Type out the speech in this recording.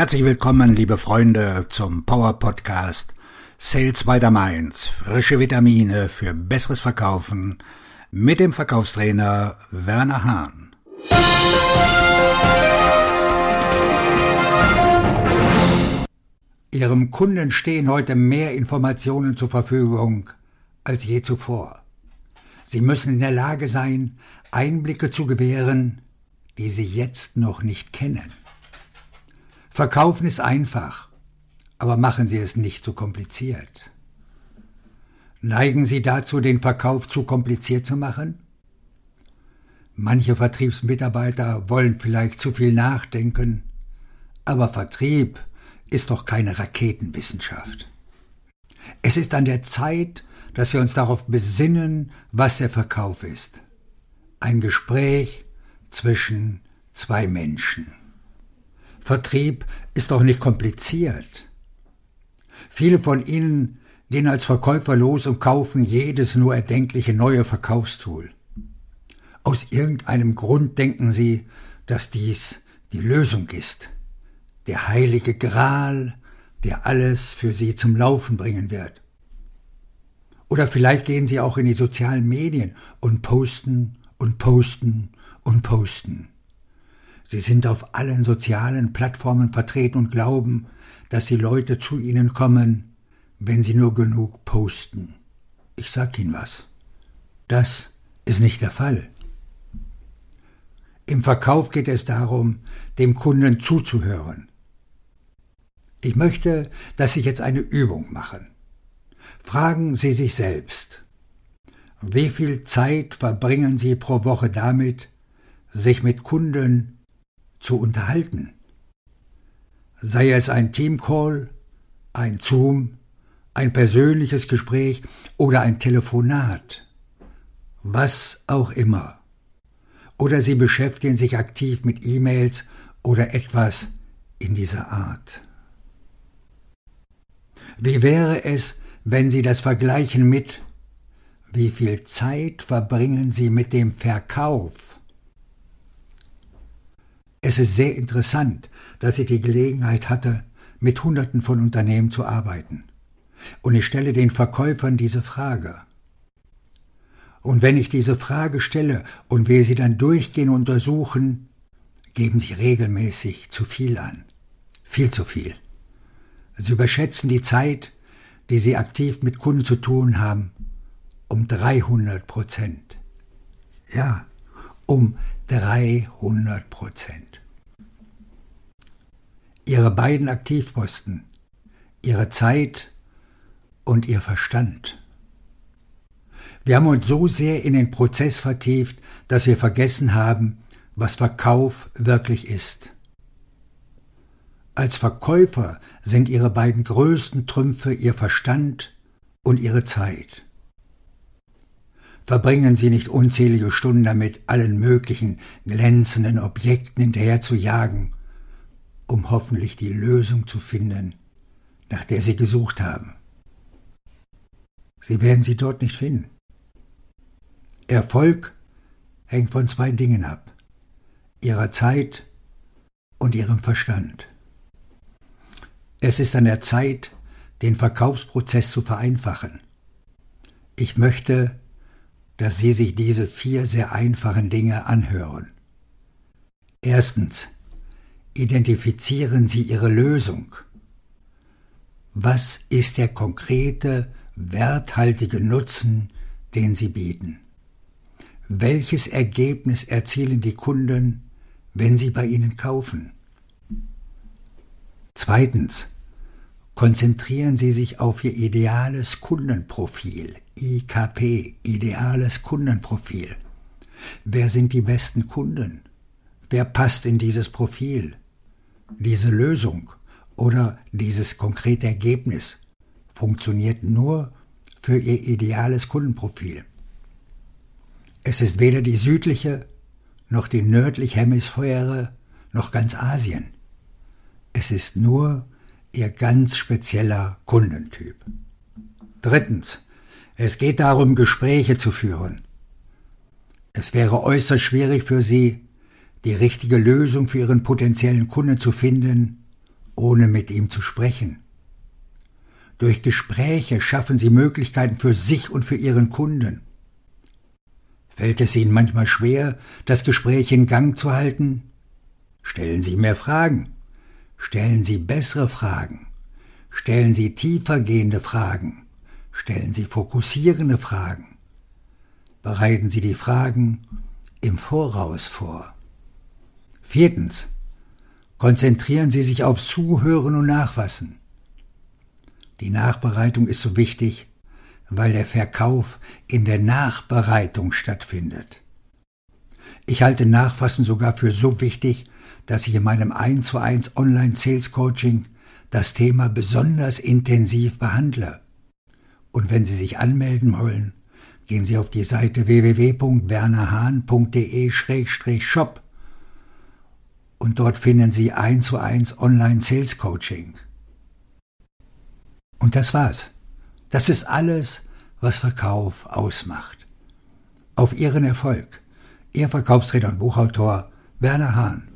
Herzlich willkommen, liebe Freunde, zum Power Podcast Sales by the Mainz. Frische Vitamine für besseres Verkaufen mit dem Verkaufstrainer Werner Hahn. Ihrem Kunden stehen heute mehr Informationen zur Verfügung als je zuvor. Sie müssen in der Lage sein, Einblicke zu gewähren, die Sie jetzt noch nicht kennen. Verkaufen ist einfach, aber machen Sie es nicht zu kompliziert. Neigen Sie dazu, den Verkauf zu kompliziert zu machen? Manche Vertriebsmitarbeiter wollen vielleicht zu viel nachdenken, aber Vertrieb ist doch keine Raketenwissenschaft. Es ist an der Zeit, dass wir uns darauf besinnen, was der Verkauf ist. Ein Gespräch zwischen zwei Menschen. Vertrieb ist doch nicht kompliziert. Viele von Ihnen gehen als Verkäufer los und kaufen jedes nur erdenkliche neue Verkaufstool. Aus irgendeinem Grund denken Sie, dass dies die Lösung ist, der heilige Gral, der alles für Sie zum Laufen bringen wird. Oder vielleicht gehen Sie auch in die sozialen Medien und posten und posten und posten. Sie sind auf allen sozialen Plattformen vertreten und glauben, dass die Leute zu Ihnen kommen, wenn Sie nur genug posten. Ich sag Ihnen was. Das ist nicht der Fall. Im Verkauf geht es darum, dem Kunden zuzuhören. Ich möchte, dass Sie jetzt eine Übung machen. Fragen Sie sich selbst, wie viel Zeit verbringen Sie pro Woche damit, sich mit Kunden zu unterhalten? Sei es ein Teamcall, ein Zoom, ein persönliches Gespräch oder ein Telefonat, was auch immer. Oder Sie beschäftigen sich aktiv mit E-Mails oder etwas in dieser Art. Wie wäre es, wenn Sie das vergleichen mit, wie viel Zeit verbringen Sie mit dem Verkauf? Es ist sehr interessant, dass ich die Gelegenheit hatte, mit Hunderten von Unternehmen zu arbeiten. Und ich stelle den Verkäufern diese Frage. Und wenn ich diese Frage stelle und wir sie dann durchgehen und untersuchen, geben sie regelmäßig zu viel an. Viel zu viel. Sie überschätzen die Zeit, die sie aktiv mit Kunden zu tun haben, um 300 Prozent. Ja, um 300 Prozent. Ihre beiden Aktivposten, ihre Zeit und ihr Verstand. Wir haben uns so sehr in den Prozess vertieft, dass wir vergessen haben, was Verkauf wirklich ist. Als Verkäufer sind ihre beiden größten Trümpfe ihr Verstand und ihre Zeit. Verbringen Sie nicht unzählige Stunden damit, allen möglichen glänzenden Objekten hinterher zu jagen, um hoffentlich die Lösung zu finden, nach der Sie gesucht haben. Sie werden sie dort nicht finden. Erfolg hängt von zwei Dingen ab, Ihrer Zeit und Ihrem Verstand. Es ist an der Zeit, den Verkaufsprozess zu vereinfachen. Ich möchte, dass Sie sich diese vier sehr einfachen Dinge anhören. Erstens. Identifizieren Sie Ihre Lösung. Was ist der konkrete, werthaltige Nutzen, den Sie bieten? Welches Ergebnis erzielen die Kunden, wenn sie bei Ihnen kaufen? Zweitens. Konzentrieren Sie sich auf Ihr ideales Kundenprofil, IKP, ideales Kundenprofil. Wer sind die besten Kunden? Wer passt in dieses Profil? Diese Lösung oder dieses konkrete Ergebnis funktioniert nur für Ihr ideales Kundenprofil. Es ist weder die südliche noch die nördliche Hemisphäre noch ganz Asien. Es ist nur Ihr ganz spezieller Kundentyp. Drittens. Es geht darum, Gespräche zu führen. Es wäre äußerst schwierig für Sie, die richtige Lösung für Ihren potenziellen Kunden zu finden, ohne mit ihm zu sprechen. Durch Gespräche schaffen Sie Möglichkeiten für sich und für Ihren Kunden. Fällt es Ihnen manchmal schwer, das Gespräch in Gang zu halten? Stellen Sie mehr Fragen. Stellen Sie bessere Fragen. Stellen Sie tiefergehende Fragen. Stellen Sie fokussierende Fragen. Bereiten Sie die Fragen im Voraus vor. Viertens. Konzentrieren Sie sich auf Zuhören und Nachfassen. Die Nachbereitung ist so wichtig, weil der Verkauf in der Nachbereitung stattfindet. Ich halte Nachfassen sogar für so wichtig, dass ich in meinem 1 zu 1 Online Sales Coaching das Thema besonders intensiv behandle. Und wenn Sie sich anmelden wollen, gehen Sie auf die Seite www.wernerhahn.de-shop und dort finden Sie 1 zu 1 Online Sales Coaching. Und das war's. Das ist alles, was Verkauf ausmacht. Auf Ihren Erfolg. Ihr Verkaufsredner und Buchautor Werner Hahn.